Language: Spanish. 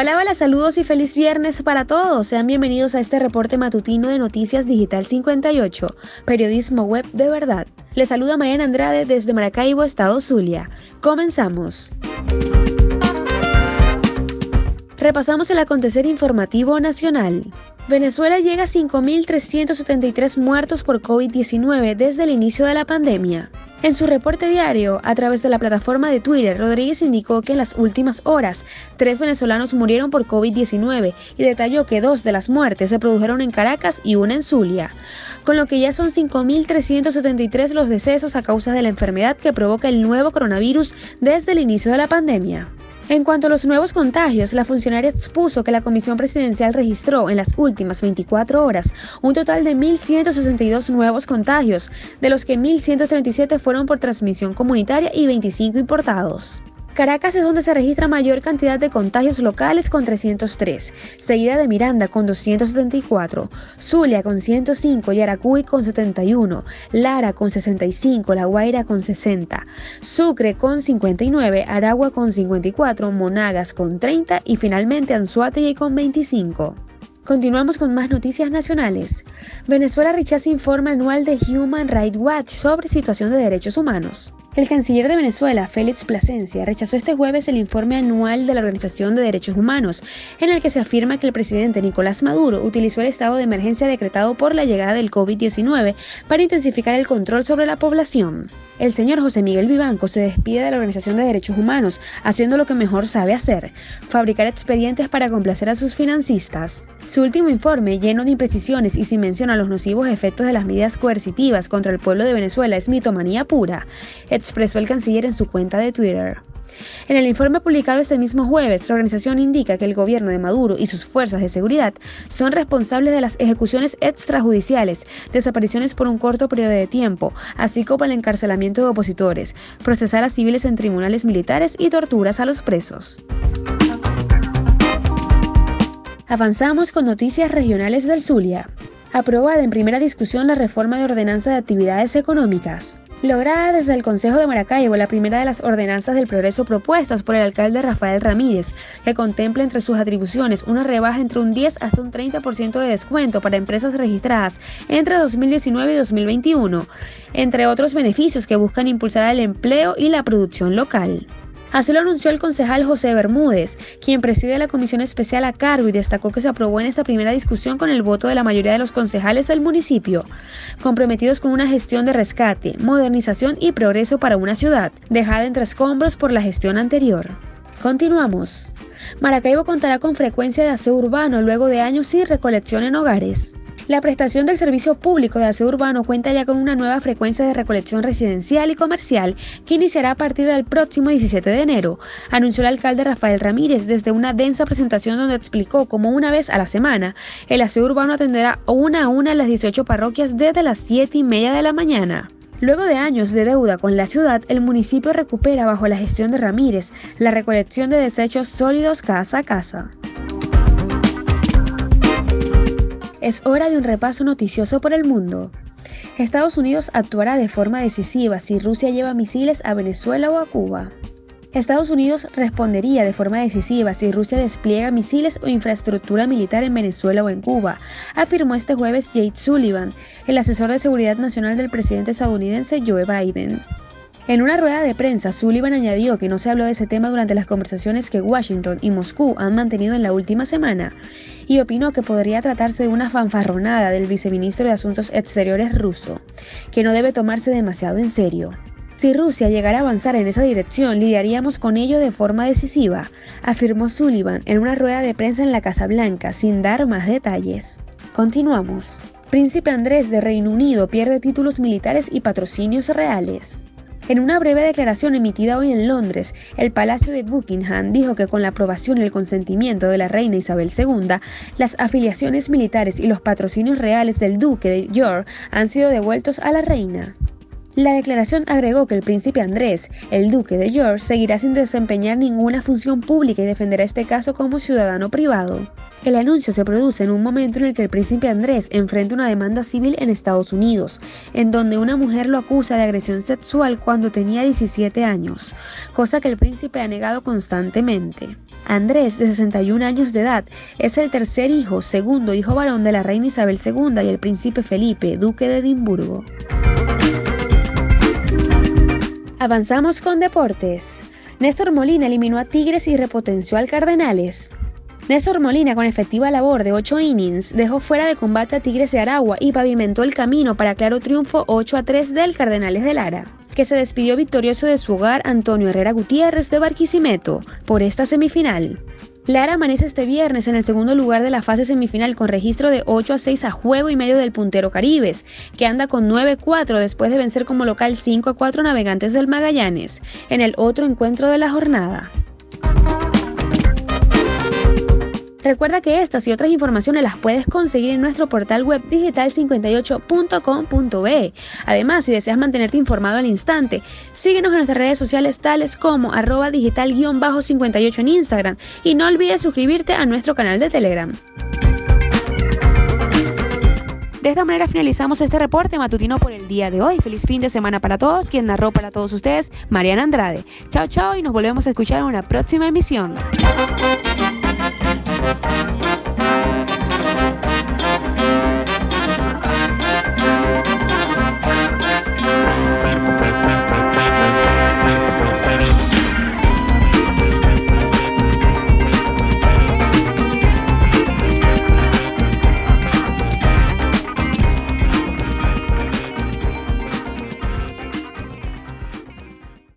Hola, hola, saludos y feliz viernes para todos. Sean bienvenidos a este reporte matutino de Noticias Digital 58, periodismo web de verdad. Les saluda Mariana Andrade desde Maracaibo, Estado Zulia. Comenzamos. Repasamos el acontecer informativo nacional. Venezuela llega a 5.373 muertos por COVID-19 desde el inicio de la pandemia. En su reporte diario, a través de la plataforma de Twitter, Rodríguez indicó que en las últimas horas, tres venezolanos murieron por COVID-19 y detalló que dos de las muertes se produjeron en Caracas y una en Zulia, con lo que ya son 5.373 los decesos a causa de la enfermedad que provoca el nuevo coronavirus desde el inicio de la pandemia. En cuanto a los nuevos contagios, la funcionaria expuso que la Comisión Presidencial registró en las últimas 24 horas un total de 1.162 nuevos contagios, de los que 1.137 fueron por transmisión comunitaria y 25 importados. Caracas es donde se registra mayor cantidad de contagios locales con 303, seguida de Miranda con 274, Zulia con 105, Yaracuy con 71, Lara con 65, La Guaira con 60, Sucre con 59, Aragua con 54, Monagas con 30 y finalmente Anzuategui con 25. Continuamos con más noticias nacionales. Venezuela rechaza informe anual de Human Rights Watch sobre situación de derechos humanos. El canciller de Venezuela, Félix Plasencia, rechazó este jueves el informe anual de la Organización de Derechos Humanos, en el que se afirma que el presidente Nicolás Maduro utilizó el estado de emergencia decretado por la llegada del COVID-19 para intensificar el control sobre la población. El señor José Miguel Vivanco se despide de la Organización de Derechos Humanos, haciendo lo que mejor sabe hacer, fabricar expedientes para complacer a sus financistas. Su último informe, lleno de imprecisiones y sin mención a los nocivos efectos de las medidas coercitivas contra el pueblo de Venezuela, es mitomanía pura expresó el canciller en su cuenta de Twitter. En el informe publicado este mismo jueves, la organización indica que el gobierno de Maduro y sus fuerzas de seguridad son responsables de las ejecuciones extrajudiciales, desapariciones por un corto periodo de tiempo, así como el encarcelamiento de opositores, procesar a civiles en tribunales militares y torturas a los presos. Avanzamos con noticias regionales del Zulia. Aprobada en primera discusión la reforma de ordenanza de actividades económicas. Lograda desde el Consejo de Maracaibo la primera de las ordenanzas del progreso propuestas por el alcalde Rafael Ramírez, que contempla entre sus atribuciones una rebaja entre un 10 hasta un 30% de descuento para empresas registradas entre 2019 y 2021, entre otros beneficios que buscan impulsar el empleo y la producción local. Así lo anunció el concejal José Bermúdez, quien preside la comisión especial a cargo y destacó que se aprobó en esta primera discusión con el voto de la mayoría de los concejales del municipio, comprometidos con una gestión de rescate, modernización y progreso para una ciudad, dejada entre escombros por la gestión anterior. Continuamos. Maracaibo contará con frecuencia de aseo urbano luego de años sin recolección en hogares. La prestación del servicio público de aseo urbano cuenta ya con una nueva frecuencia de recolección residencial y comercial que iniciará a partir del próximo 17 de enero, anunció el alcalde Rafael Ramírez desde una densa presentación donde explicó cómo una vez a la semana el aseo urbano atenderá una a una las 18 parroquias desde las 7 y media de la mañana. Luego de años de deuda con la ciudad, el municipio recupera bajo la gestión de Ramírez la recolección de desechos sólidos casa a casa. Es hora de un repaso noticioso por el mundo. Estados Unidos actuará de forma decisiva si Rusia lleva misiles a Venezuela o a Cuba. Estados Unidos respondería de forma decisiva si Rusia despliega misiles o infraestructura militar en Venezuela o en Cuba, afirmó este jueves Jade Sullivan, el asesor de seguridad nacional del presidente estadounidense Joe Biden. En una rueda de prensa, Sullivan añadió que no se habló de ese tema durante las conversaciones que Washington y Moscú han mantenido en la última semana, y opinó que podría tratarse de una fanfarronada del viceministro de Asuntos Exteriores ruso, que no debe tomarse demasiado en serio. Si Rusia llegara a avanzar en esa dirección, lidiaríamos con ello de forma decisiva, afirmó Sullivan en una rueda de prensa en la Casa Blanca, sin dar más detalles. Continuamos. Príncipe Andrés de Reino Unido pierde títulos militares y patrocinios reales. En una breve declaración emitida hoy en Londres, el Palacio de Buckingham dijo que con la aprobación y el consentimiento de la reina Isabel II, las afiliaciones militares y los patrocinios reales del duque de York han sido devueltos a la reina. La declaración agregó que el príncipe Andrés, el duque de York, seguirá sin desempeñar ninguna función pública y defenderá este caso como ciudadano privado. El anuncio se produce en un momento en el que el príncipe Andrés enfrenta una demanda civil en Estados Unidos, en donde una mujer lo acusa de agresión sexual cuando tenía 17 años, cosa que el príncipe ha negado constantemente. Andrés, de 61 años de edad, es el tercer hijo, segundo hijo varón de la reina Isabel II y el príncipe Felipe, duque de Edimburgo. Avanzamos con deportes. Néstor Molina eliminó a Tigres y repotenció al Cardenales. Néstor Molina, con efectiva labor de 8 innings, dejó fuera de combate a Tigres de Aragua y pavimentó el camino para claro triunfo 8 a 3 del Cardenales de Lara, que se despidió victorioso de su hogar Antonio Herrera Gutiérrez de Barquisimeto por esta semifinal. Lara amanece este viernes en el segundo lugar de la fase semifinal con registro de 8 a 6 a juego y medio del puntero Caribes, que anda con 9-4 después de vencer como local 5 a 4 navegantes del Magallanes, en el otro encuentro de la jornada. Recuerda que estas y otras informaciones las puedes conseguir en nuestro portal web digital58.com.be. Además, si deseas mantenerte informado al instante, síguenos en nuestras redes sociales tales como arroba digital-58 en Instagram y no olvides suscribirte a nuestro canal de Telegram. De esta manera finalizamos este reporte matutino por el día de hoy. Feliz fin de semana para todos. Quien narró para todos ustedes, Mariana Andrade. Chao, chao y nos volvemos a escuchar en una próxima emisión.